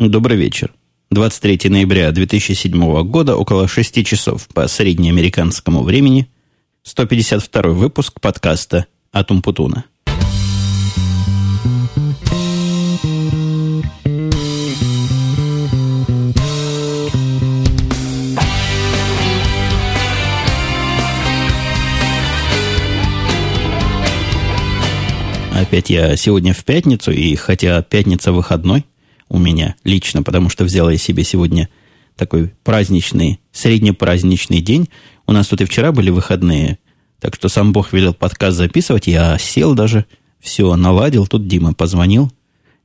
Добрый вечер. 23 ноября 2007 года, около 6 часов по среднеамериканскому времени, 152 выпуск подкаста «Атум Путуна». Опять я сегодня в пятницу, и хотя пятница выходной – у меня лично, потому что взял я себе сегодня такой праздничный, среднепраздничный день. У нас тут и вчера были выходные, так что сам Бог велел подкаст записывать. Я сел даже, все наладил. Тут Дима позвонил.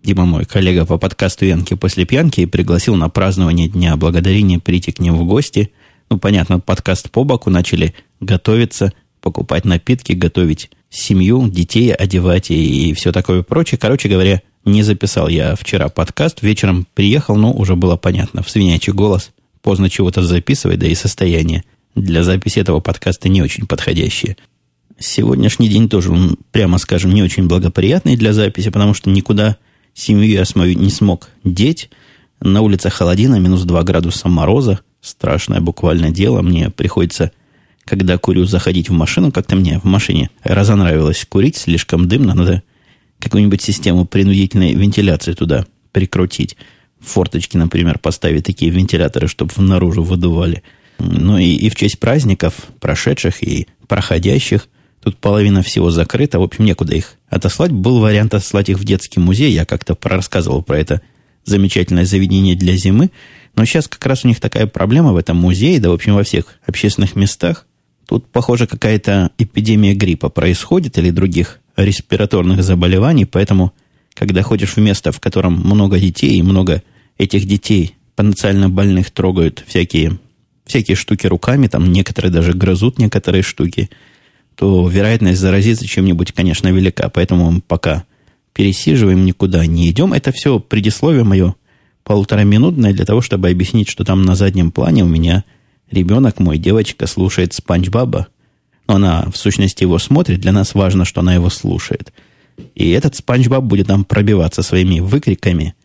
Дима мой коллега по подкасту «Янки после пьянки» и пригласил на празднование Дня Благодарения прийти к ним в гости. Ну, понятно, подкаст по боку начали готовиться, покупать напитки, готовить семью, детей одевать и, и все такое прочее. Короче говоря, не записал я вчера подкаст. Вечером приехал, но уже было понятно. В свинячий голос поздно чего-то записывать, да и состояние для записи этого подкаста не очень подходящее. Сегодняшний день тоже, прямо скажем, не очень благоприятный для записи, потому что никуда семью я свою не смог деть. На улице холодина, минус 2 градуса мороза. Страшное буквально дело. Мне приходится, когда курю, заходить в машину. Как-то мне в машине разонравилось курить, слишком дымно. Надо какую-нибудь систему принудительной вентиляции туда прикрутить. Форточки, например, поставить такие вентиляторы, чтобы наружу выдували. Ну и, и в честь праздников, прошедших и проходящих, тут половина всего закрыта, в общем, некуда их отослать. Был вариант отослать их в детский музей, я как-то рассказывал про это замечательное заведение для зимы, но сейчас как раз у них такая проблема в этом музее, да, в общем, во всех общественных местах. Тут, похоже, какая-то эпидемия гриппа происходит или других респираторных заболеваний, поэтому, когда ходишь в место, в котором много детей, и много этих детей потенциально больных трогают всякие, всякие штуки руками, там некоторые даже грызут некоторые штуки, то вероятность заразиться чем-нибудь, конечно, велика. Поэтому пока пересиживаем, никуда не идем. Это все предисловие мое полутораминутное для того, чтобы объяснить, что там на заднем плане у меня ребенок мой, девочка, слушает Спанч Баба, но она, в сущности, его смотрит. Для нас важно, что она его слушает. И этот Спанч Баб будет там пробиваться своими выкриками.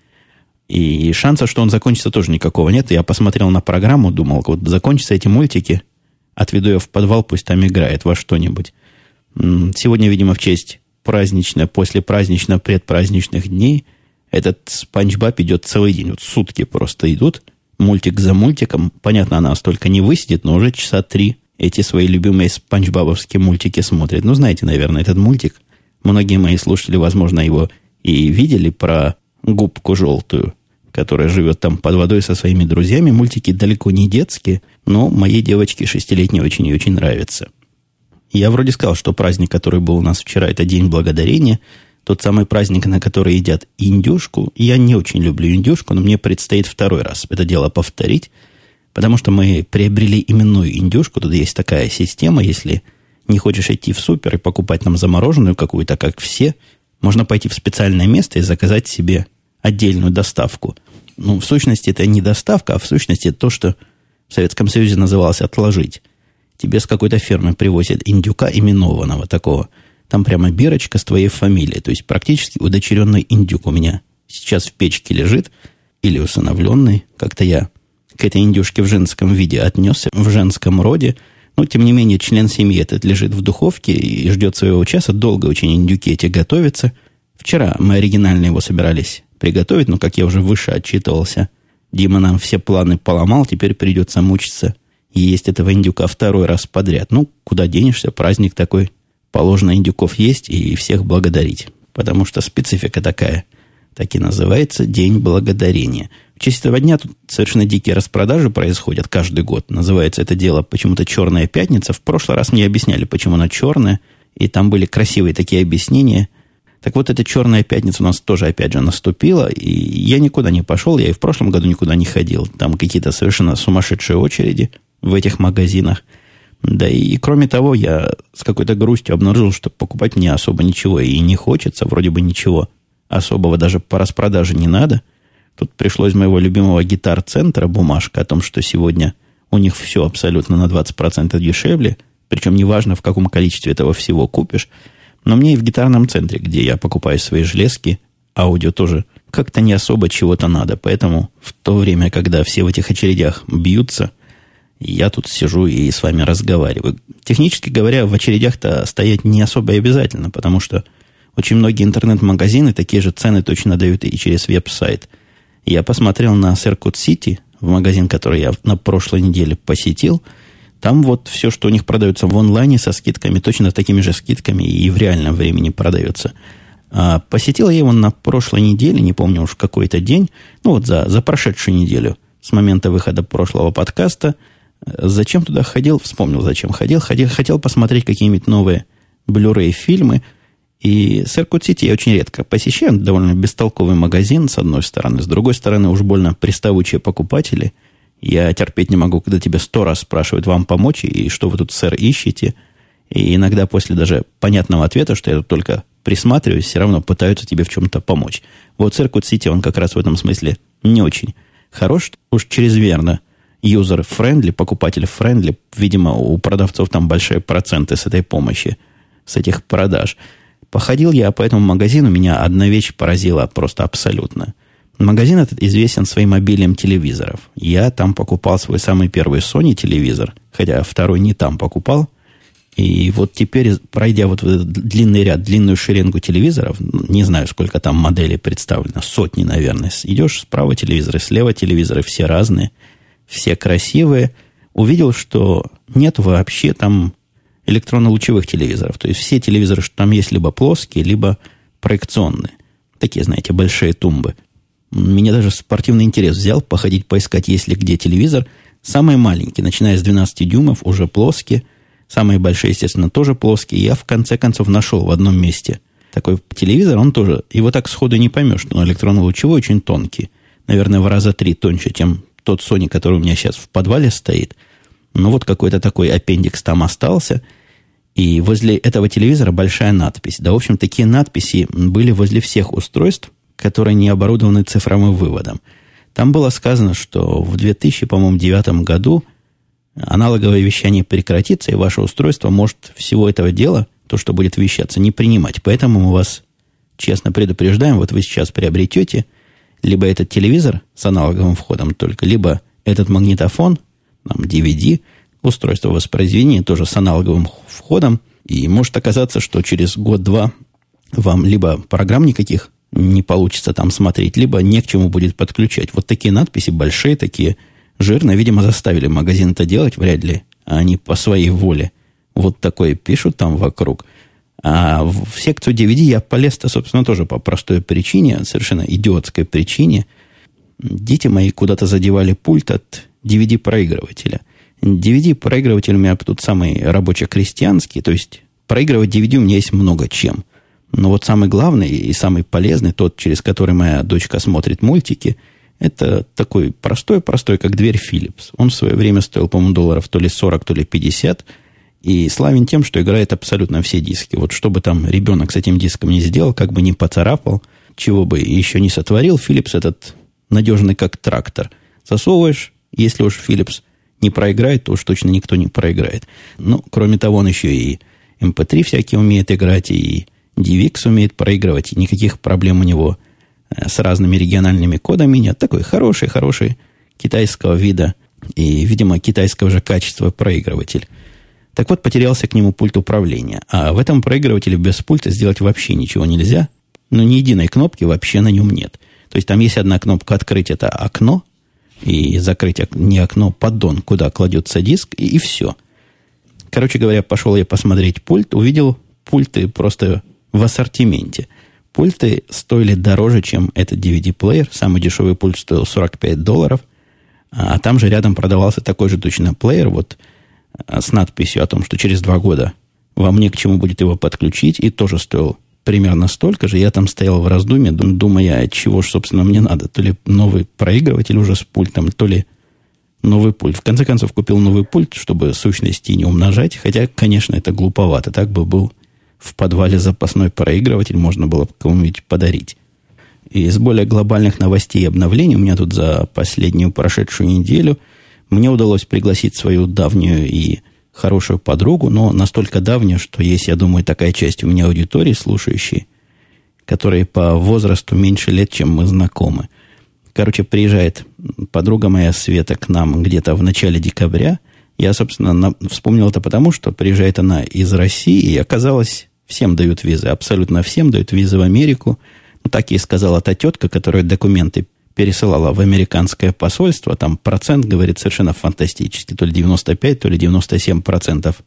И шанса, что он закончится, тоже никакого нет. Я посмотрел на программу, думал, вот закончатся эти мультики, отведу ее в подвал, пусть там играет во что-нибудь. Сегодня, видимо, в честь празднично, после празднично-предпраздничных дней этот Спанч Баб идет целый день. Вот сутки просто идут, мультик за мультиком. Понятно, она столько не высидит, но уже часа три эти свои любимые спанчбабовские мультики смотрят. Ну, знаете, наверное, этот мультик. Многие мои слушатели, возможно, его и видели про губку желтую, которая живет там под водой со своими друзьями. Мультики далеко не детские, но моей девочке шестилетней очень и очень нравятся. Я вроде сказал, что праздник, который был у нас вчера, это День Благодарения. Тот самый праздник, на который едят индюшку. Я не очень люблю индюшку, но мне предстоит второй раз это дело повторить – Потому что мы приобрели именную индюшку. Тут есть такая система, если не хочешь идти в супер и покупать там замороженную какую-то, как все, можно пойти в специальное место и заказать себе отдельную доставку. Ну, в сущности, это не доставка, а в сущности это то, что в Советском Союзе называлось «отложить». Тебе с какой-то фермы привозят индюка именованного такого. Там прямо бирочка с твоей фамилией. То есть практически удочеренный индюк у меня сейчас в печке лежит. Или усыновленный. Как-то я к этой индюшке в женском виде отнесся, в женском роде. Но, тем не менее, член семьи этот лежит в духовке и ждет своего часа. Долго очень индюки эти готовятся. Вчера мы оригинально его собирались приготовить, но, как я уже выше отчитывался, Дима нам все планы поломал, теперь придется мучиться и есть этого индюка второй раз подряд. Ну, куда денешься, праздник такой. Положено индюков есть и всех благодарить. Потому что специфика такая. Так и называется День Благодарения. В этого дня тут совершенно дикие распродажи происходят каждый год. Называется это дело почему-то «Черная пятница». В прошлый раз мне объясняли, почему она черная. И там были красивые такие объяснения. Так вот, эта черная пятница у нас тоже, опять же, наступила. И я никуда не пошел. Я и в прошлом году никуда не ходил. Там какие-то совершенно сумасшедшие очереди в этих магазинах. Да и, кроме того, я с какой-то грустью обнаружил, что покупать мне особо ничего и не хочется. Вроде бы ничего особого даже по распродаже не надо – Тут пришло из моего любимого гитар-центра бумажка о том, что сегодня у них все абсолютно на 20% дешевле, причем неважно, в каком количестве этого всего купишь. Но мне и в гитарном центре, где я покупаю свои железки, аудио тоже как-то не особо чего-то надо. Поэтому в то время, когда все в этих очередях бьются, я тут сижу и с вами разговариваю. Технически говоря, в очередях-то стоять не особо обязательно, потому что очень многие интернет-магазины такие же цены точно дают и через веб-сайт. Я посмотрел на City, в магазин, который я на прошлой неделе посетил. Там вот все, что у них продается в онлайне со скидками, точно такими же скидками и в реальном времени продается. А посетил я его на прошлой неделе, не помню уж какой-то день, ну вот за, за прошедшую неделю, с момента выхода прошлого подкаста. Зачем туда ходил? Вспомнил, зачем ходил. Ходил, хотел посмотреть какие-нибудь новые Blu-ray фильмы. И Circuit City я очень редко посещаю. Довольно бестолковый магазин, с одной стороны. С другой стороны, уж больно приставучие покупатели. Я терпеть не могу, когда тебя сто раз спрашивают вам помочь, и что вы тут, сэр, ищете. И иногда после даже понятного ответа, что я тут только присматриваюсь, все равно пытаются тебе в чем-то помочь. Вот Circuit City, он как раз в этом смысле не очень хорош, уж чрезмерно user-friendly, покупатель-friendly. Видимо, у продавцов там большие проценты с этой помощи, с этих продаж. Походил я по этому магазину, меня одна вещь поразила просто абсолютно. Магазин этот известен своим обилием телевизоров. Я там покупал свой самый первый Sony телевизор, хотя второй не там покупал – и вот теперь, пройдя вот этот длинный ряд, длинную шеренгу телевизоров, не знаю, сколько там моделей представлено, сотни, наверное, идешь справа телевизоры, слева телевизоры, все разные, все красивые, увидел, что нет вообще там электронно-лучевых телевизоров. То есть все телевизоры, что там есть, либо плоские, либо проекционные. Такие, знаете, большие тумбы. Меня даже спортивный интерес взял походить, поискать, есть ли где телевизор. Самый маленький, начиная с 12 дюймов, уже плоские – Самые большие, естественно, тоже плоские. Я в конце концов нашел в одном месте такой телевизор. Он тоже, его так сходу не поймешь, но электронно-лучевой очень тонкий. Наверное, в раза три тоньше, чем тот Sony, который у меня сейчас в подвале стоит. Но вот какой-то такой аппендикс там остался. И возле этого телевизора большая надпись. Да, в общем, такие надписи были возле всех устройств, которые не оборудованы цифровым выводом. Там было сказано, что в 2000, по-моему, девятом году аналоговое вещание прекратится, и ваше устройство может всего этого дела, то, что будет вещаться, не принимать. Поэтому мы вас честно предупреждаем, вот вы сейчас приобретете либо этот телевизор с аналоговым входом только, либо этот магнитофон, там, DVD, устройство воспроизведения тоже с аналоговым входом, и может оказаться, что через год-два вам либо программ никаких не получится там смотреть, либо не к чему будет подключать. Вот такие надписи, большие такие – Жирно, видимо, заставили магазин это делать, вряд ли. Они по своей воле вот такое пишут там вокруг. А в секцию DVD я полез-то, собственно, тоже по простой причине, совершенно идиотской причине. Дети мои куда-то задевали пульт от DVD-проигрывателя. DVD-проигрыватель у меня тут самый рабоче-крестьянский, то есть проигрывать DVD у меня есть много чем. Но вот самый главный и самый полезный, тот, через который моя дочка смотрит мультики – это такой простой-простой, как дверь Philips. Он в свое время стоил, по-моему, долларов то ли 40, то ли 50. И славен тем, что играет абсолютно все диски. Вот что бы там ребенок с этим диском не сделал, как бы не поцарапал, чего бы еще не сотворил, Philips этот надежный как трактор. Засовываешь, если уж Philips не проиграет, то уж точно никто не проиграет. Ну, кроме того, он еще и MP3 всякие умеет играть, и DivX умеет проигрывать, и никаких проблем у него Э, с разными региональными кодами нет. Такой хороший-хороший китайского вида и, видимо, китайского же качества проигрыватель. Так вот, потерялся к нему пульт управления. А в этом проигрывателе без пульта сделать вообще ничего нельзя. Ну, ни единой кнопки вообще на нем нет. То есть там есть одна кнопка «Открыть» — это окно, и закрыть не окно, поддон, куда кладется диск, и, и все. Короче говоря, пошел я посмотреть пульт, увидел пульты просто в ассортименте – Пульты стоили дороже, чем этот DVD-плеер. Самый дешевый пульт стоил 45 долларов. А там же рядом продавался такой же точно плеер, вот а, с надписью о том, что через два года вам не к чему будет его подключить, и тоже стоил примерно столько же. Я там стоял в раздумье, думая, чего же, собственно, мне надо. То ли новый проигрыватель уже с пультом, то ли новый пульт. В конце концов, купил новый пульт, чтобы сущности не умножать. Хотя, конечно, это глуповато. Так бы был в подвале запасной проигрыватель можно было кому-нибудь подарить. И из более глобальных новостей и обновлений у меня тут за последнюю прошедшую неделю мне удалось пригласить свою давнюю и хорошую подругу, но настолько давнюю, что есть, я думаю, такая часть у меня аудитории, слушающей, которые по возрасту меньше лет, чем мы знакомы. Короче, приезжает подруга моя Света к нам где-то в начале декабря. Я, собственно, на, вспомнил это потому, что приезжает она из России, и оказалось, всем дают визы, абсолютно всем дают визы в Америку. Ну, так ей сказала та тетка, которая документы пересылала в американское посольство. Там процент, говорит, совершенно фантастический. То ли 95, то ли 97 процентов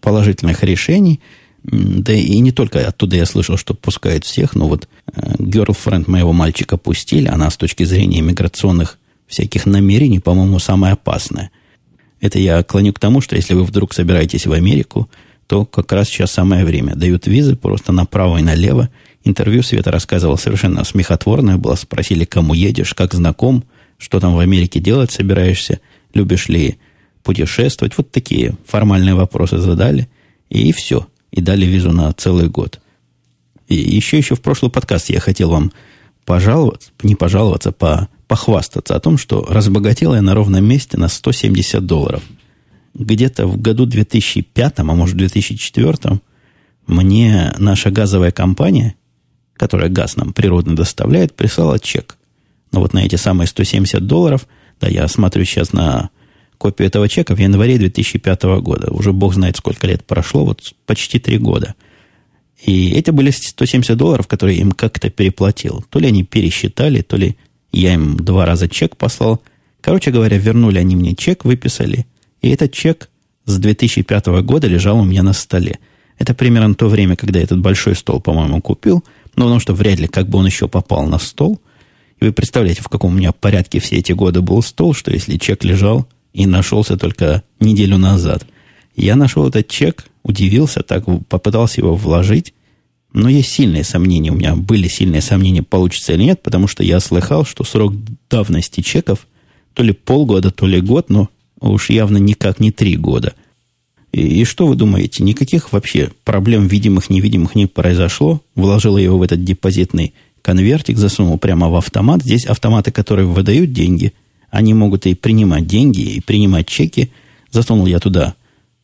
положительных решений. Да и не только оттуда я слышал, что пускают всех, но вот э, girlfriend моего мальчика пустили, она с точки зрения миграционных всяких намерений, по-моему, самая опасная. Это я клоню к тому, что если вы вдруг собираетесь в Америку, то как раз сейчас самое время. Дают визы просто направо и налево. Интервью Света рассказывал совершенно смехотворное было. Спросили, кому едешь, как знаком, что там в Америке делать собираешься, любишь ли путешествовать. Вот такие формальные вопросы задали. И все и дали визу на целый год. И еще, еще в прошлый подкаст я хотел вам пожаловаться, не пожаловаться, по, похвастаться о том, что разбогател я на ровном месте на 170 долларов. Где-то в году 2005, а может 2004, мне наша газовая компания, которая газ нам природно доставляет, прислала чек. Но вот на эти самые 170 долларов, да, я смотрю сейчас на копию этого чека в январе 2005 года. Уже бог знает, сколько лет прошло, вот почти три года. И эти были 170 долларов, которые им как-то переплатил. То ли они пересчитали, то ли я им два раза чек послал. Короче говоря, вернули они мне чек, выписали. И этот чек с 2005 года лежал у меня на столе. Это примерно то время, когда этот большой стол, по-моему, купил. Но потому что вряд ли как бы он еще попал на стол. И вы представляете, в каком у меня порядке все эти годы был стол, что если чек лежал и нашелся только неделю назад. Я нашел этот чек, удивился, так попытался его вложить, но есть сильные сомнения, у меня были сильные сомнения, получится или нет, потому что я слыхал, что срок давности чеков то ли полгода, то ли год, но уж явно никак не три года. И, и что вы думаете, никаких вообще проблем видимых, невидимых не произошло. Вложил его в этот депозитный конвертик, засунул прямо в автомат. Здесь автоматы, которые выдают деньги – они могут и принимать деньги, и принимать чеки. Засунул я туда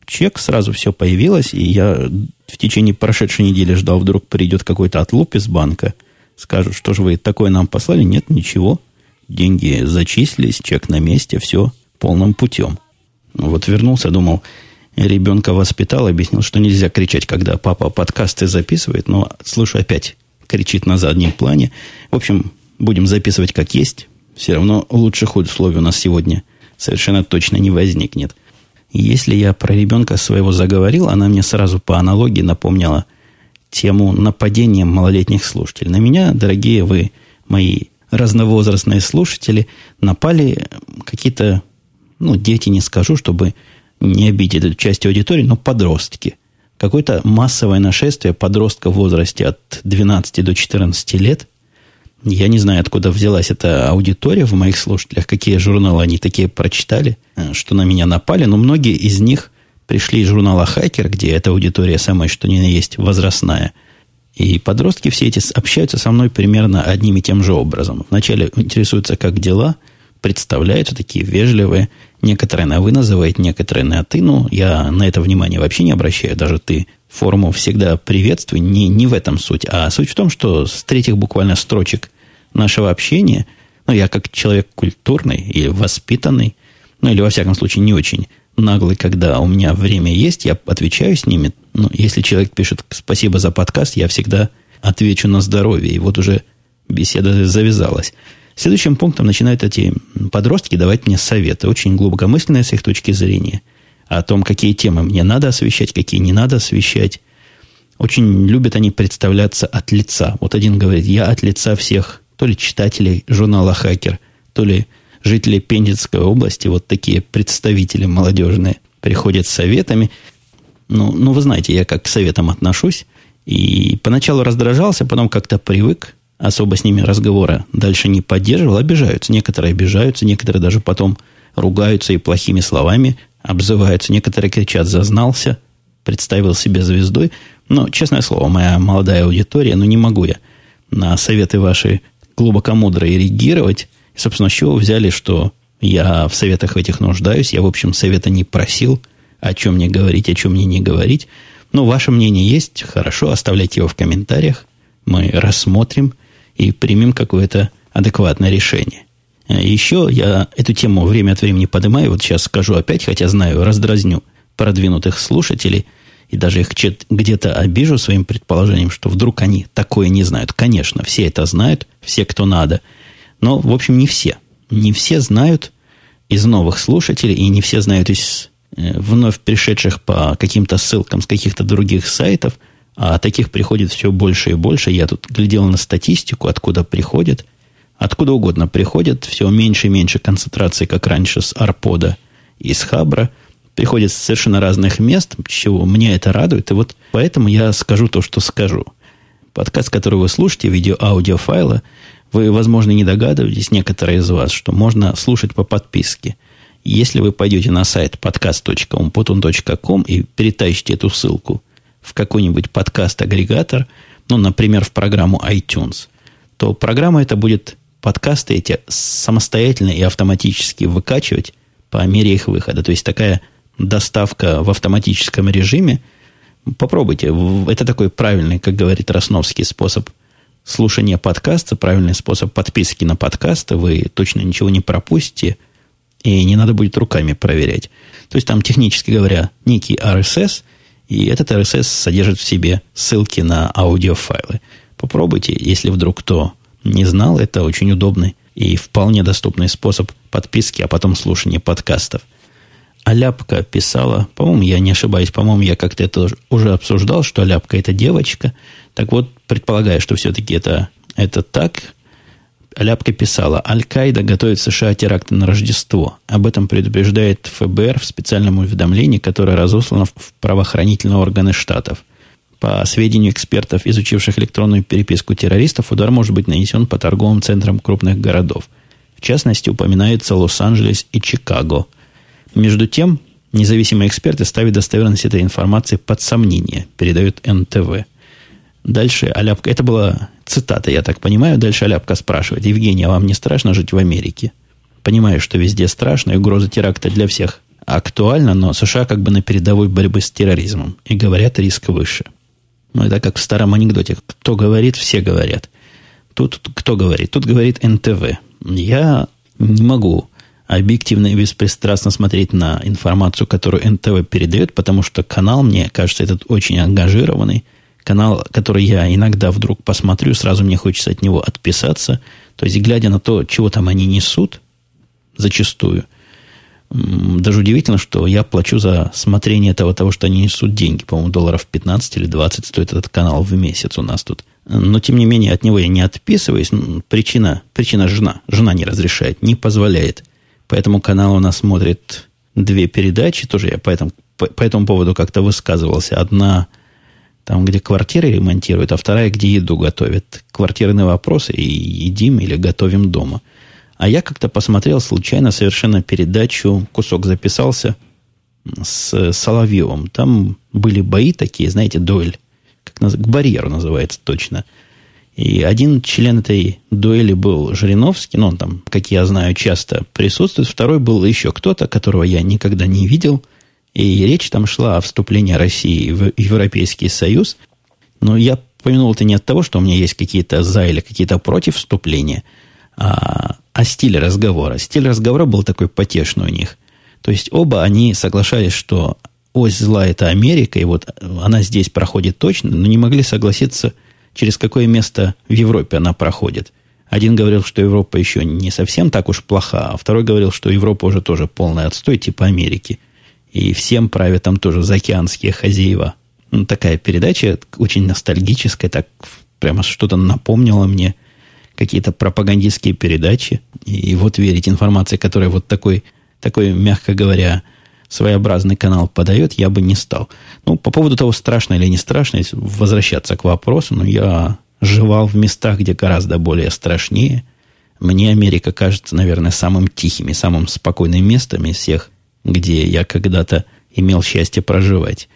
чек, сразу все появилось, и я в течение прошедшей недели ждал, вдруг придет какой-то отлуп из банка, скажут, что же вы такое нам послали? Нет, ничего. Деньги зачислились, чек на месте, все полным путем. Вот вернулся, думал, ребенка воспитал, объяснил, что нельзя кричать, когда папа подкасты записывает, но слышу опять кричит на заднем плане. В общем, будем записывать как есть все равно лучших условий у нас сегодня совершенно точно не возникнет. Если я про ребенка своего заговорил, она мне сразу по аналогии напомнила тему нападения малолетних слушателей. На меня, дорогие вы, мои разновозрастные слушатели, напали какие-то, ну, дети не скажу, чтобы не обидеть эту часть аудитории, но подростки. Какое-то массовое нашествие подростка в возрасте от 12 до 14 лет – я не знаю, откуда взялась эта аудитория в моих слушателях, какие журналы они такие прочитали, э, что на меня напали, но многие из них пришли из журнала «Хакер», где эта аудитория самая, что ни на есть, возрастная. И подростки все эти общаются со мной примерно одним и тем же образом. Вначале интересуются, как дела, представляются такие вежливые. Некоторые на «вы» называют, некоторые на «ты». Ну, я на это внимание вообще не обращаю. Даже «ты» форму всегда приветствую. Не, не в этом суть. А суть в том, что с третьих буквально строчек нашего общения, ну, я как человек культурный и воспитанный, ну, или, во всяком случае, не очень наглый, когда у меня время есть, я отвечаю с ними. Ну, если человек пишет «спасибо за подкаст», я всегда отвечу на здоровье. И вот уже беседа завязалась. Следующим пунктом начинают эти подростки давать мне советы, очень глубокомысленные с их точки зрения, о том, какие темы мне надо освещать, какие не надо освещать. Очень любят они представляться от лица. Вот один говорит, я от лица всех то ли читателей журнала «Хакер», то ли жителей Пензенской области, вот такие представители молодежные, приходят с советами. Ну, ну, вы знаете, я как к советам отношусь. И поначалу раздражался, потом как-то привык, особо с ними разговора дальше не поддерживал, обижаются. Некоторые обижаются, некоторые даже потом ругаются и плохими словами обзываются. Некоторые кричат «зазнался», представил себя звездой. Но, честное слово, моя молодая аудитория, ну не могу я на советы ваши глубокомудро реагировать. И, собственно, с чего взяли, что я в советах этих нуждаюсь. Я, в общем, совета не просил, о чем мне говорить, о чем мне не говорить. Но ваше мнение есть, хорошо, оставляйте его в комментариях. мы рассмотрим и примем какое-то адекватное решение. Э, Еще я эту тему время от времени поднимаю, вот сейчас скажу опять, хотя знаю, раздразню продвинутых слушателей и даже их где-то обижу своим предположением, что вдруг они такое не знают. Конечно, все это знают, все, кто надо. Но, в общем, не все. Не все знают из новых слушателей, и не все знают из э, вновь пришедших по каким-то ссылкам с каких-то других сайтов, а таких приходит все больше и больше. Я тут глядел на статистику, откуда приходят. Откуда угодно приходят, все меньше и меньше концентрации, как раньше, с Арпода и с Хабра. Приходят с совершенно разных мест, чего мне это радует. И вот поэтому я скажу то, что скажу. Подкаст, который вы слушаете, видео-аудиофайла, вы, возможно, не догадываетесь, некоторые из вас, что можно слушать по подписке. Если вы пойдете на сайт podcast.umputun.com и перетащите эту ссылку в какой-нибудь подкаст-агрегатор, ну, например, в программу iTunes, то программа эта будет подкасты эти самостоятельно и автоматически выкачивать по мере их выхода. То есть такая доставка в автоматическом режиме. Попробуйте. Это такой правильный, как говорит Росновский, способ слушания подкаста, правильный способ подписки на подкасты. Вы точно ничего не пропустите, и не надо будет руками проверять. То есть там, технически говоря, некий RSS, и этот RSS содержит в себе ссылки на аудиофайлы. Попробуйте, если вдруг кто не знал, это очень удобный и вполне доступный способ подписки, а потом слушания подкастов. Аляпка писала, по-моему, я не ошибаюсь, по-моему, я как-то это уже обсуждал, что Аляпка это девочка. Так вот, предполагая, что все-таки это, это так, Аляпка писала, Аль-Каида готовит США теракты на Рождество. Об этом предупреждает ФБР в специальном уведомлении, которое разослано в правоохранительные органы штатов – по сведению экспертов, изучивших электронную переписку террористов, удар может быть нанесен по торговым центрам крупных городов. В частности, упоминается Лос-Анджелес и Чикаго. Между тем, независимые эксперты ставят достоверность этой информации под сомнение, передают НТВ. Дальше Аляпка, это была цитата, я так понимаю, дальше Аляпка спрашивает, Евгений, а вам не страшно жить в Америке? Понимаю, что везде страшно, и угроза теракта для всех актуальна, но США как бы на передовой борьбы с терроризмом, и говорят, риск выше. Ну, это как в старом анекдоте. Кто говорит, все говорят. Тут кто говорит? Тут говорит НТВ. Я не могу объективно и беспристрастно смотреть на информацию, которую НТВ передает, потому что канал, мне кажется, этот очень ангажированный. Канал, который я иногда вдруг посмотрю, сразу мне хочется от него отписаться. То есть, глядя на то, чего там они несут, зачастую, даже удивительно, что я плачу за смотрение того, того, что они несут деньги. По-моему, долларов 15 или 20 стоит этот канал в месяц у нас тут. Но, тем не менее, от него я не отписываюсь. Причина, причина жена. Жена не разрешает, не позволяет. Поэтому канал у нас смотрит две передачи. Тоже я по этому, по, по этому поводу как-то высказывался. Одна там, где квартиры ремонтируют, а вторая, где еду готовят. Квартирные вопросы и едим или готовим дома – а я как-то посмотрел случайно совершенно передачу, кусок записался с Соловьевым. Там были бои такие, знаете, дуэль. Как наз... К барьеру называется точно. И один член этой дуэли был Жириновский, ну, он там, как я знаю, часто присутствует. Второй был еще кто-то, которого я никогда не видел. И речь там шла о вступлении России в Европейский Союз. Но я помянул это не от того, что у меня есть какие-то за или какие-то против вступления, а о стиле разговора. Стиль разговора был такой потешный у них. То есть оба они соглашались, что ось зла это Америка, и вот она здесь проходит точно, но не могли согласиться, через какое место в Европе она проходит. Один говорил, что Европа еще не совсем так уж плоха, а второй говорил, что Европа уже тоже полный отстой, типа Америки. И всем правят там тоже заокеанские хозяева. Ну, такая передача очень ностальгическая, так прямо что-то напомнила мне – какие-то пропагандистские передачи, и вот верить информации, которая вот такой, такой, мягко говоря, своеобразный канал подает, я бы не стал. Ну, по поводу того, страшно или не страшно, возвращаться к вопросу, ну, я жевал в местах, где гораздо более страшнее. Мне Америка кажется, наверное, самым тихим и самым спокойным местом из всех, где я когда-то имел счастье проживать.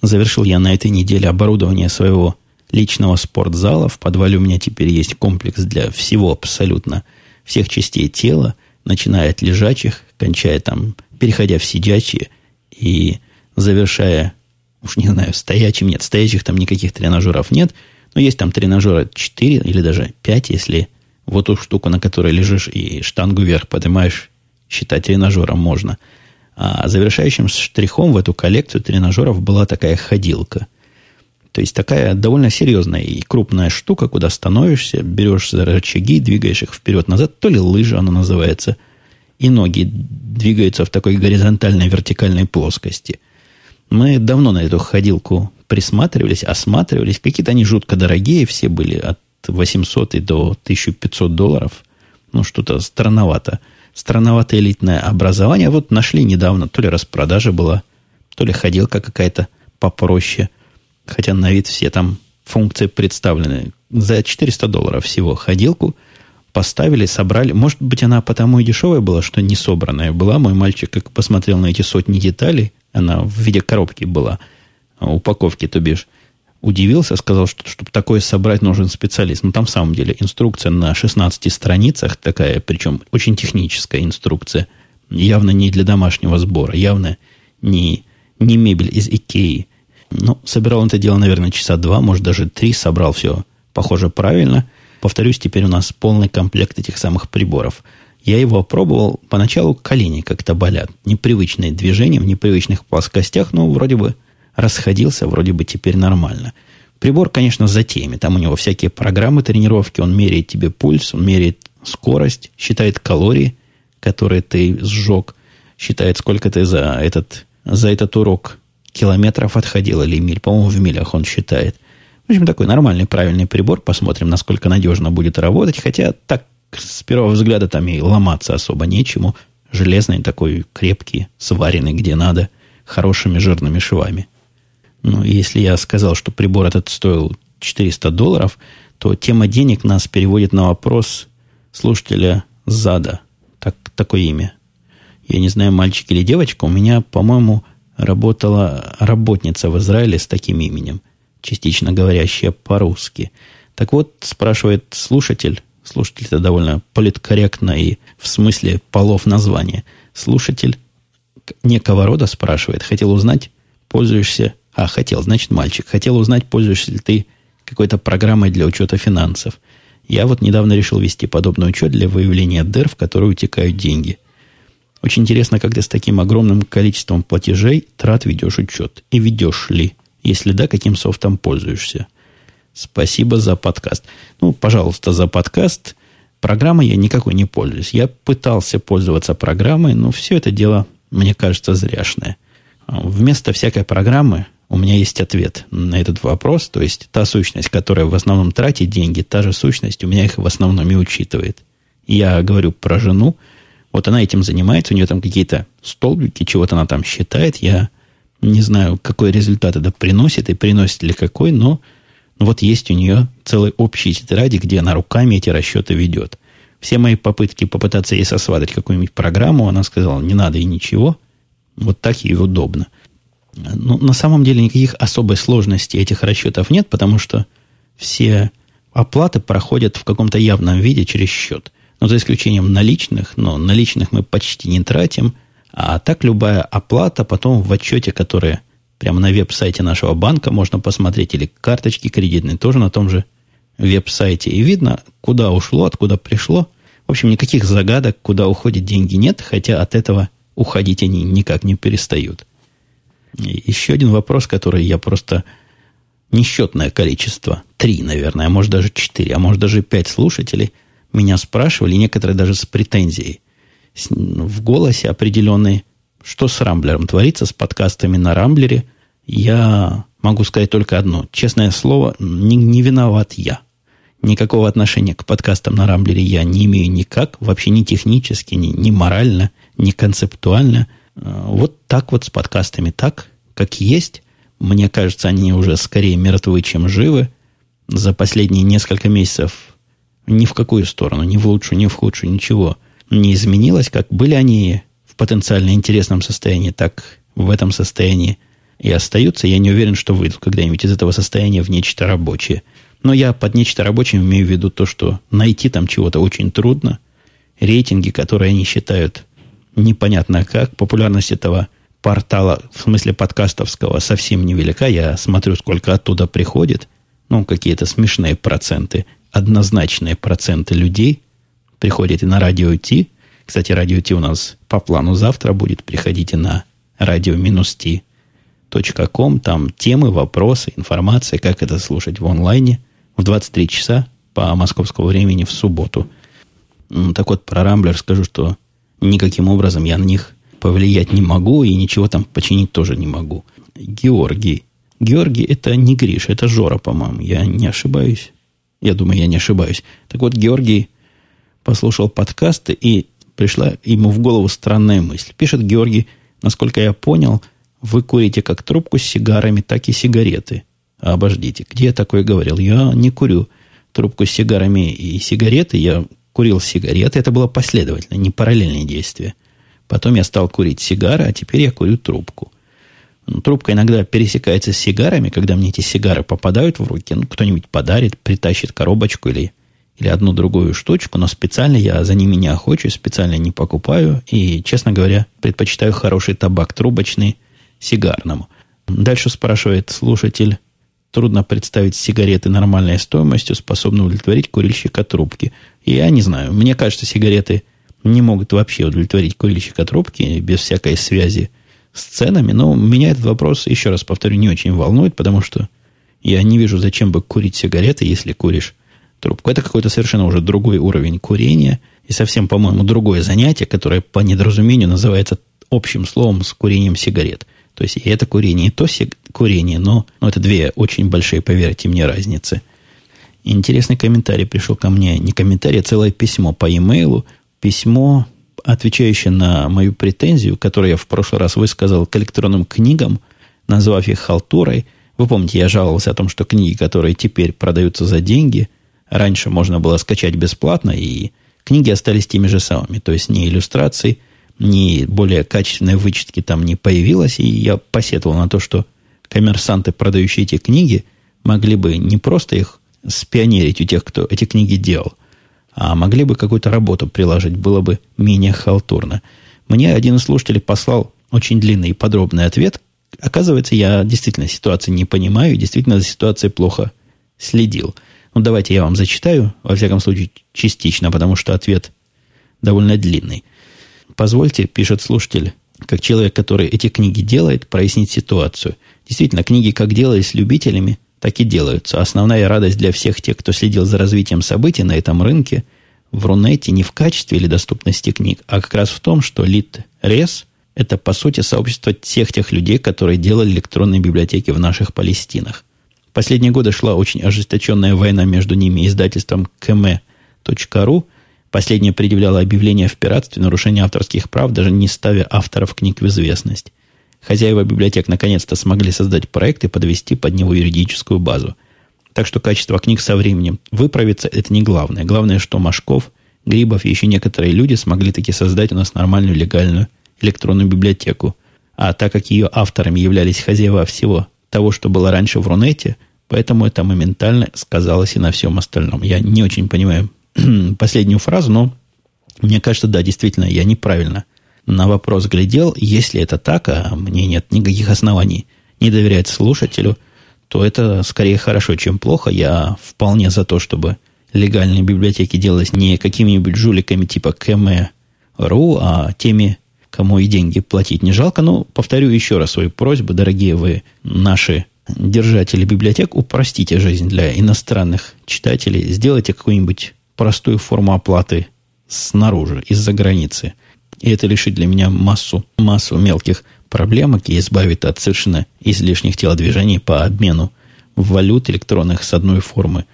Завершил я на этой неделе оборудование своего личного спортзала. В подвале у меня теперь есть комплекс для всего абсолютно, всех частей тела, начиная от лежачих, кончая там, переходя в сидячие и завершая, уж не знаю, стоячим нет, стоячих там никаких тренажеров нет, Ну, есть там тренажера 4 или даже 5, если вот ту штуку, на которой лежишь и штангу вверх поднимаешь, считать тренажером можно. А завершающим штрихом в эту коллекцию тренажеров была такая ходилка. То есть такая довольно серьезная и крупная штука, куда становишься, берешь за рычаги, двигаешь их вперед-назад, то ли лыжа она называется, и ноги двигаются в такой горизонтальной вертикальной плоскости. Мы давно на эту ходилку присматривались, осматривались. Какие-то они жутко дорогие, все были от 800 и до 1500 долларов. Ну, что-то странновато. Странновато элитное образование. Вот нашли недавно, то ли распродажа была, то ли ходилка какая-то попроще. Хотя на вид все там функции представлены. За 400 долларов всего ходилку поставили, собрали. Может быть, она потому и дешевая была, что не собранная была. Мой мальчик, как посмотрел на эти сотни деталей, она в виде коробки была, упаковки, то бишь, удивился, сказал, что чтобы такое собрать, нужен специалист. Но там в самом деле инструкция на 16 страницах такая, причем очень техническая инструкция. Явно не для домашнего сбора, явно не, не мебель из Икеи. Ну, собирал он это дело, наверное, часа два, может, даже три, собрал все, похоже, правильно. Повторюсь, теперь у нас полный комплект этих самых приборов. Я его опробовал, поначалу колени как-то болят. Непривычные движения в непривычных плоскостях, но вроде бы расходился, вроде бы теперь нормально. Прибор, конечно, за теми. Там у него всякие программы тренировки. Он меряет тебе пульс, он меряет скорость, считает калории, которые ты сжег, считает, сколько ты за этот, за этот урок километров отходил или миль. По-моему, в милях он считает. В общем, такой нормальный, правильный прибор. Посмотрим, насколько надежно будет работать. Хотя так, с первого взгляда, там и ломаться особо нечему. Железный такой, крепкий, сваренный где надо, хорошими жирными швами. Ну, если я сказал, что прибор этот стоил 400 долларов, то тема денег нас переводит на вопрос слушателя Зада. Так, такое имя. Я не знаю, мальчик или девочка. У меня, по-моему, работала работница в Израиле с таким именем, частично говорящая по-русски. Так вот, спрашивает слушатель, слушатель это довольно политкорректно и в смысле полов названия. Слушатель некого рода спрашивает, хотел узнать, пользуешься а, хотел, значит, мальчик. Хотел узнать, пользуешься ли ты какой-то программой для учета финансов. Я вот недавно решил вести подобный учет для выявления дыр, в которые утекают деньги. Очень интересно, как ты с таким огромным количеством платежей трат ведешь учет. И ведешь ли? Если да, каким софтом пользуешься? Спасибо за подкаст. Ну, пожалуйста, за подкаст. Программой я никакой не пользуюсь. Я пытался пользоваться программой, но все это дело, мне кажется, зряшное. Вместо всякой программы у меня есть ответ на этот вопрос. То есть та сущность, которая в основном тратит деньги, та же сущность у меня их в основном и учитывает. Я говорю про жену. Вот она этим занимается, у нее там какие-то столбики, чего-то она там считает. Я не знаю, какой результат это приносит и приносит ли какой, но вот есть у нее целый общий тетради, где она руками эти расчеты ведет. Все мои попытки попытаться ей сосватать какую-нибудь программу, она сказала, не надо и ничего. Вот так ей удобно. Ну, на самом деле никаких особой сложности этих расчетов нет, потому что все оплаты проходят в каком-то явном виде через счет. Но за исключением наличных, но наличных мы почти не тратим, а так любая оплата потом в отчете, который прямо на веб-сайте нашего банка можно посмотреть, или карточки кредитные, тоже на том же веб-сайте. И видно, куда ушло, откуда пришло. В общем, никаких загадок, куда уходят деньги нет, хотя от этого уходить они никак не перестают. Еще один вопрос, который я просто несчетное количество, три, наверное, а может даже четыре, а может даже пять слушателей меня спрашивали, некоторые даже с претензией в голосе определенной, что с Рамблером творится, с подкастами на Рамблере. Я могу сказать только одно. Честное слово, не, не виноват я. Никакого отношения к подкастам на Рамблере я не имею никак, вообще ни технически, ни, ни морально, ни концептуально – вот так вот с подкастами, так, как есть. Мне кажется, они уже скорее мертвы, чем живы. За последние несколько месяцев ни в какую сторону, ни в лучшую, ни в худшую, ничего не изменилось. Как были они в потенциально интересном состоянии, так в этом состоянии и остаются. Я не уверен, что выйдут когда-нибудь из этого состояния в нечто рабочее. Но я под нечто рабочим имею в виду то, что найти там чего-то очень трудно. Рейтинги, которые они считают непонятно как. Популярность этого портала, в смысле подкастовского, совсем невелика. Я смотрю, сколько оттуда приходит. ну, какие-то смешные проценты, однозначные проценты людей приходят и на радио Ти. Кстати, радио Ти у нас по плану завтра будет. Приходите на radio-t.com. Там темы, вопросы, информация, как это слушать в онлайне в 23 часа по московскому времени в субботу. Так вот, про Рамблер скажу, что никаким образом я на них повлиять не могу и ничего там починить тоже не могу. Георгий. Георгий это не Гриш, это Жора, по-моему. Я не ошибаюсь. Я думаю, я не ошибаюсь. Так вот, Георгий послушал подкасты, и пришла ему в голову странная мысль. Пишет Георгий, насколько я понял, вы курите как трубку с сигарами, так и сигареты. Обождите, где я такое говорил? Я не курю трубку с сигарами и сигареты. Я курил сигареты. Это было последовательно, не параллельные действия. Потом я стал курить сигары, а теперь я курю трубку. Ну, трубка иногда пересекается с сигарами, когда мне эти сигары попадают в руки. Ну, кто-нибудь подарит, притащит коробочку или, или одну другую штучку, но специально я за ними не охочусь, специально не покупаю. И, честно говоря, предпочитаю хороший табак трубочный сигарному. Дальше спрашивает слушатель, трудно представить сигареты нормальной стоимостью, способные удовлетворить курильщика трубки. Я не знаю. Мне кажется, сигареты не могут вообще удовлетворить курильщика трубки без всякой связи с ценами. Но меня этот вопрос, еще раз повторю, не очень волнует, потому что я не вижу, зачем бы курить сигареты, если куришь трубку. Это какой-то совершенно уже другой уровень курения и совсем, по-моему, другое занятие, которое по недоразумению называется общим словом с курением сигарет. То есть и это курение, и то курение, но, но это две очень большие, поверьте мне, разницы. Интересный комментарий пришел ко мне. Не комментарий, а целое письмо по e-mail. Письмо отвечающее на мою претензию, которую я в прошлый раз высказал к электронным книгам, назвав их халтурой. Вы помните, я жаловался о том, что книги, которые теперь продаются за деньги, раньше можно было скачать бесплатно, и книги остались теми же самыми. То есть ни иллюстраций, ни более качественной вычетки там не появилось, и я посетовал на то, что коммерсанты, продающие эти книги, могли бы не просто их спионерить у тех, кто эти книги делал – а могли бы какую-то работу приложить, было бы менее халтурно. Мне один из слушателей послал очень длинный и подробный ответ. Оказывается, я действительно ситуации не понимаю, и действительно за ситуацией плохо следил. Ну, давайте я вам зачитаю, во всяком случае, частично, потому что ответ довольно длинный. Позвольте, пишет слушатель, как человек, который эти книги делает, прояснить ситуацию. Действительно, книги как делались любителями, так и делаются. Основная радость для всех тех, кто следил за развитием событий на этом рынке в Рунете не в качестве или доступности книг, а как раз в том, что Литрес – это, по сути, сообщество всех тех людей, которые делали электронные библиотеки в наших Палестинах. Последние годы шла очень ожесточенная война между ними и издательством km.ru. Последнее предъявляло объявление в пиратстве, нарушение авторских прав, даже не ставя авторов книг в известность. Хозяева библиотек наконец-то смогли создать проект и подвести под него юридическую базу. Так что качество книг со временем выправится, это не главное. Главное, что Машков, Грибов и еще некоторые люди смогли таки создать у нас нормальную легальную электронную библиотеку. А так как ее авторами являлись хозяева всего того, что было раньше в Рунете, поэтому это моментально сказалось и на всем остальном. Я не очень понимаю последнюю фразу, но мне кажется, да, действительно, я неправильно – на вопрос глядел, если это так, а мне нет никаких оснований не доверять слушателю, то это скорее хорошо, чем плохо. Я вполне за то, чтобы легальные библиотеки делались не какими-нибудь жуликами типа КМ.ру, а теми, кому и деньги платить не жалко. Но повторю еще раз свою просьбу, дорогие вы, наши держатели библиотек, упростите жизнь для иностранных читателей, сделайте какую-нибудь простую форму оплаты снаружи, из-за границы – и это решит для меня массу, массу мелких проблемок и избавит от совершенно излишних телодвижений по обмену валют электронных с одной формы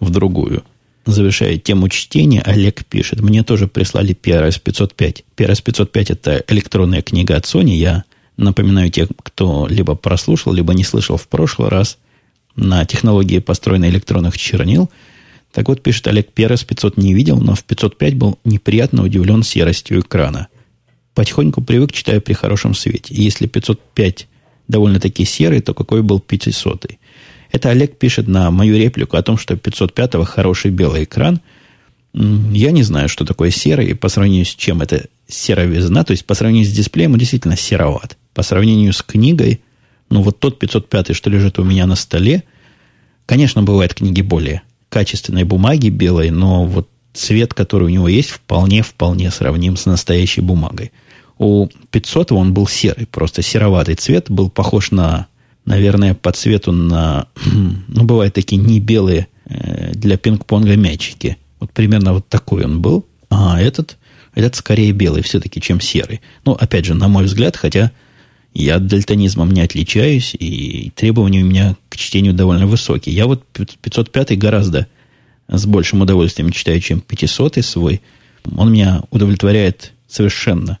в другую. Завершая тему чтения, Олег пишет, мне тоже прислали PRS 505. PRS 505 это электронная книга от Sony. Я напоминаю тех, кто либо прослушал, либо не слышал в прошлый раз на технологии построенной электронных чернил – так вот, пишет Олег, PRS 500 не видел, но в 505 был неприятно удивлен серостью экрана. Потихоньку привык, читаю при хорошем свете. И если 505 довольно-таки серый, то какой был 500? Это Олег пишет на мою реплику о том, что 505 хороший белый экран. Я не знаю, что такое серый, и по сравнению с чем это серовизна, то есть по сравнению с дисплеем он действительно сероват. По сравнению с книгой, ну вот тот 505, что лежит у меня на столе – Конечно, бывают книги более качественной бумаги, белой, но вот цвет, который у него есть, вполне-вполне сравним с настоящей бумагой. У 500 он был серый, просто сероватый цвет, был похож на, наверное, по цвету на, ну, бывают такие не белые э, для пинг-понга мячики. Вот примерно вот такой он был. А этот, этот скорее белый все-таки, чем серый. Ну, опять же, на мой взгляд, хотя я дальтонизмом не отличаюсь, и требования у меня к чтению довольно высокие. Я вот 505 гораздо с большим удовольствием читаю, чем 500 свой. Он меня удовлетворяет совершенно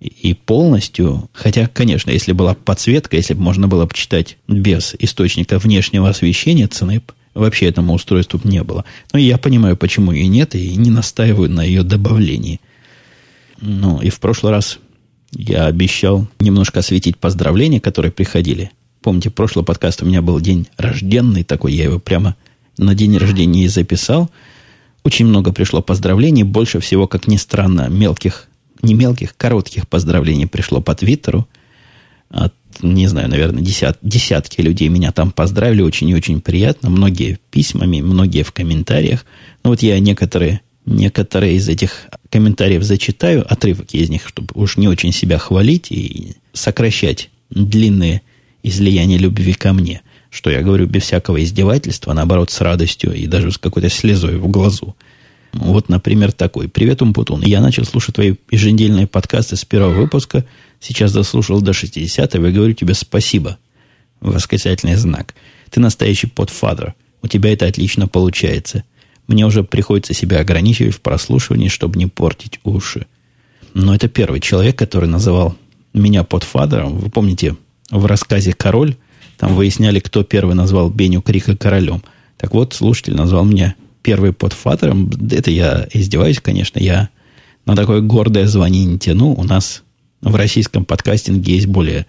и полностью. Хотя, конечно, если была подсветка, если бы можно было почитать без источника внешнего освещения, цены вообще этому устройству не было. Но я понимаю, почему ее нет, и не настаиваю на ее добавлении. Ну, и в прошлый раз я обещал немножко осветить поздравления, которые приходили. Помните, прошлый подкаст у меня был день рожденный такой, я его прямо на день рождения и записал. Очень много пришло поздравлений, больше всего, как ни странно, мелких, не мелких, коротких поздравлений пришло по Твиттеру. От, не знаю, наверное, десят, десятки людей меня там поздравили, очень и очень приятно. Многие письмами, многие в комментариях. Но вот я некоторые, некоторые из этих комментариев зачитаю, отрывки из них, чтобы уж не очень себя хвалить и сокращать длинные излияния любви ко мне – что я говорю без всякого издевательства, а наоборот, с радостью и даже с какой-то слезой в глазу. Вот, например, такой. «Привет, Умпутун. Я начал слушать твои еженедельные подкасты с первого выпуска. Сейчас дослушал до 60-го и говорю тебе спасибо». Восклицательный знак. Ты настоящий подфадр. У тебя это отлично получается. Мне уже приходится себя ограничивать в прослушивании, чтобы не портить уши. Но это первый человек, который называл меня подфадером. Вы помните, в рассказе «Король» Там выясняли, кто первый назвал Беню Крика королем. Так вот, слушатель назвал меня первый подфатером. Это я издеваюсь, конечно. Я на такое гордое звание не тяну. У нас в российском подкастинге есть более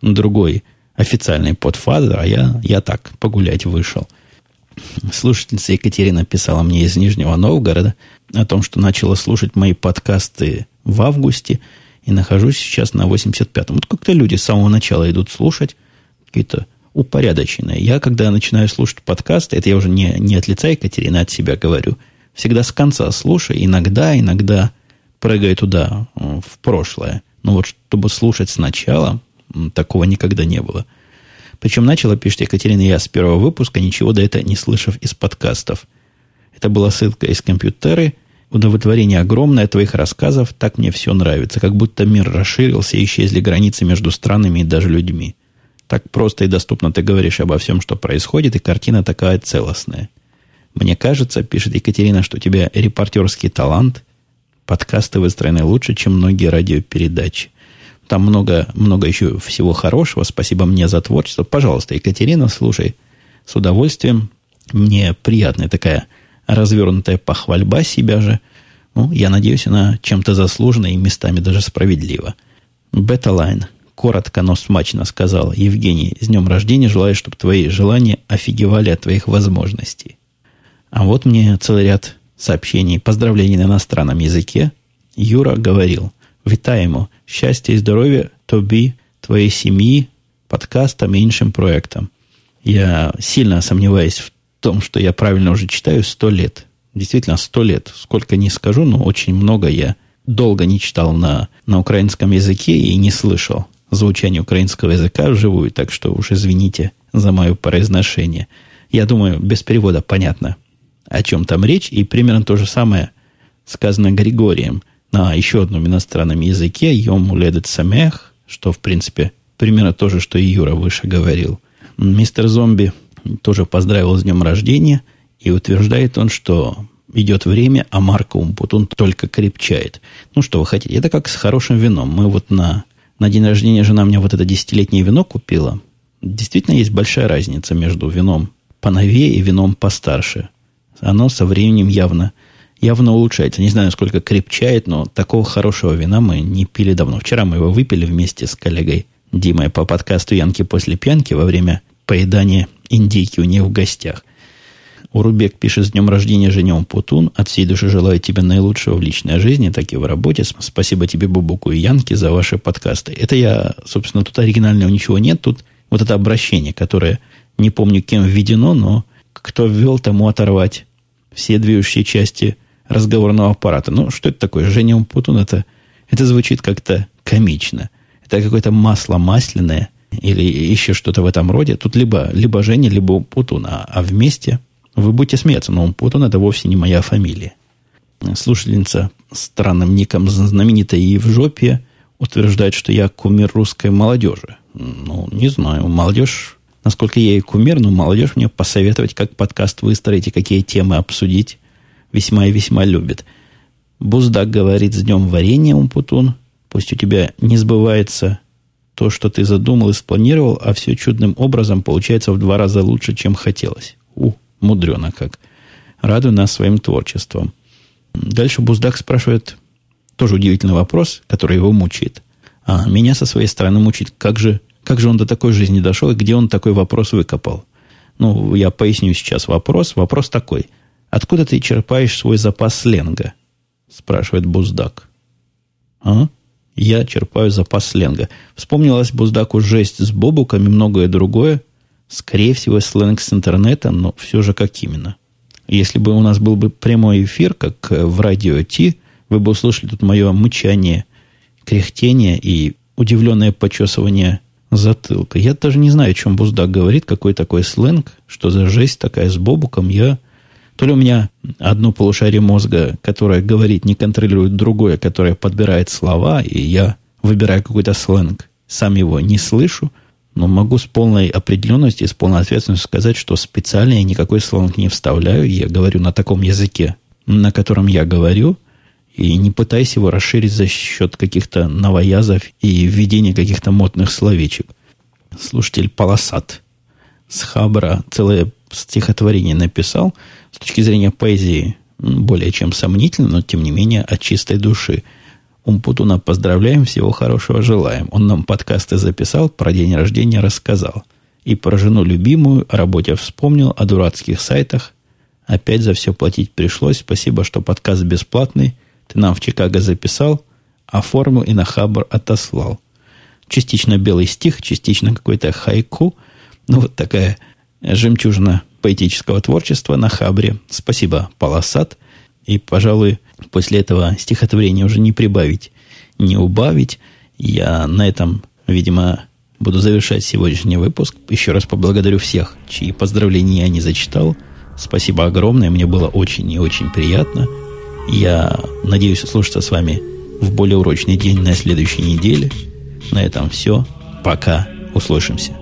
другой официальный подфадер, а я, я так погулять вышел. Слушательница Екатерина писала мне из Нижнего Новгорода о том, что начала слушать мои подкасты в августе и нахожусь сейчас на 85-м. Вот как-то люди с самого начала идут слушать, какие-то упорядоченные. Я, когда начинаю слушать подкасты, это я уже не, не от лица Екатерины, а от себя говорю, всегда с конца слушаю, иногда, иногда прыгаю туда, в прошлое. Но вот чтобы слушать сначала, такого никогда не было. Причем начала, пишет Екатерина, я с первого выпуска, ничего до этого не слышав из подкастов. Это была ссылка из компьютера, удовлетворение огромное от твоих рассказов, так мне все нравится, как будто мир расширился и исчезли границы между странами и даже людьми. Так просто и доступно ты говоришь обо всем, что происходит, и картина такая целостная. Мне кажется, пишет Екатерина, что у тебя репортерский талант, подкасты выстроены лучше, чем многие радиопередачи. Там много, много еще всего хорошего. Спасибо мне за творчество. Пожалуйста, Екатерина, слушай с удовольствием. Мне приятная такая развернутая похвальба себя же. Ну, я надеюсь, она чем-то заслужена и местами даже справедлива. Бета-лайн коротко, но смачно сказала, Евгений, с днем рождения желаю, чтобы твои желания офигевали от твоих возможностей. А вот мне целый ряд сообщений, поздравлений на иностранном языке. Юра говорил, витаємо, счастья и здоровья тобі, твоей семьи, подкастам и іншим проектам. Я сильно сомневаюсь в том, что я правильно уже читаю сто лет. Действительно, сто лет. Сколько не скажу, но очень много я долго не читал на, на украинском языке и не слышал звучание украинского языка вживую, так что уж извините за мое произношение. Я думаю, без перевода понятно, о чем там речь, и примерно то же самое сказано Григорием на еще одном иностранном языке, Йом Уледет Самех, что, в принципе, примерно то же, что и Юра выше говорил. Мистер Зомби тоже поздравил с днем рождения, и утверждает он, что идет время, а Марко Умпутун только крепчает. Ну, что вы хотите? Это как с хорошим вином. Мы вот на на день рождения жена мне вот это десятилетнее вино купила. Действительно есть большая разница между вином поновее и вином постарше. Оно со временем явно, явно улучшается. Не знаю, сколько крепчает, но такого хорошего вина мы не пили давно. Вчера мы его выпили вместе с коллегой Димой по подкасту «Янки после пьянки» во время поедания индейки у них в гостях. Урубек пишет с днем рождения Женем Путун. От всей души желаю тебе наилучшего в личной жизни, так и в работе. Спасибо тебе, Бубуку и Янке, за ваши подкасты. Это я, собственно, тут оригинального ничего нет. Тут вот это обращение, которое не помню, кем введено, но кто ввел, тому оторвать все движущие части разговорного аппарата. Ну, что это такое? Женя Умпутун, это, это звучит как-то комично. Это какое-то масло масляное или еще что-то в этом роде. Тут либо, либо Женя, либо Умпутун. А, а вместе вы будете смеяться, но Умпутун это вовсе не моя фамилия. Слушательница странным ником знаменитая и в жопе утверждает, что я кумир русской молодежи. Ну, не знаю. Молодежь, насколько я и кумир, но молодежь мне посоветовать, как подкаст выстроить и какие темы обсудить, весьма и весьма любит. Буздак говорит с днем варенья, Умпутун. Пусть у тебя не сбывается то, что ты задумал и спланировал, а все чудным образом получается в два раза лучше, чем хотелось. У, мудрено как. Радуй нас своим творчеством. Дальше Буздак спрашивает тоже удивительный вопрос, который его мучает. А меня со своей стороны мучает, как же, как же он до такой жизни дошел и где он такой вопрос выкопал. Ну, я поясню сейчас вопрос. Вопрос такой. Откуда ты черпаешь свой запас сленга? Спрашивает Буздак. А? Я черпаю запас сленга. Вспомнилась Буздаку жесть с бобуками, многое другое. Скорее всего, сленг с интернета, но все же как именно. Если бы у нас был бы прямой эфир, как э, в радио Ти, вы бы услышали тут мое мычание, кряхтение и удивленное почесывание затылка. Я даже не знаю, о чем Буздак говорит, какой такой сленг, что за жесть такая с бобуком. Я то ли у меня одно полушарие мозга, которое говорит, не контролирует другое, которое подбирает слова, и я выбираю какой-то сленг, сам его не слышу, но могу с полной определенностью и с полной ответственностью сказать, что специально я никакой сленг не вставляю. Я говорю на таком языке, на котором я говорю, и не пытаюсь его расширить за счет каких-то новоязов и введения каких-то модных словечек. Слушатель Полосат с Хабра целое стихотворение написал. С точки зрения поэзии более чем сомнительно, но тем не менее от чистой души – Умпутуна поздравляем, всего хорошего желаем. Он нам подкасты записал, про день рождения рассказал. И про жену любимую, о работе вспомнил, о дурацких сайтах. Опять за все платить пришлось. Спасибо, что подкаст бесплатный. Ты нам в Чикаго записал, оформил и на Хабр отослал. Частично белый стих, частично какой-то хайку. Ну, вот такая жемчужина поэтического творчества на Хабре. Спасибо, Полосат. И, пожалуй, после этого стихотворения уже не прибавить, не убавить. Я на этом, видимо, буду завершать сегодняшний выпуск. Еще раз поблагодарю всех, чьи поздравления я не зачитал. Спасибо огромное, мне было очень и очень приятно. Я надеюсь услышаться с вами в более урочный день на следующей неделе. На этом все. Пока. Услышимся.